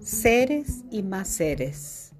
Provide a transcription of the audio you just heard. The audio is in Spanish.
seres y más seres.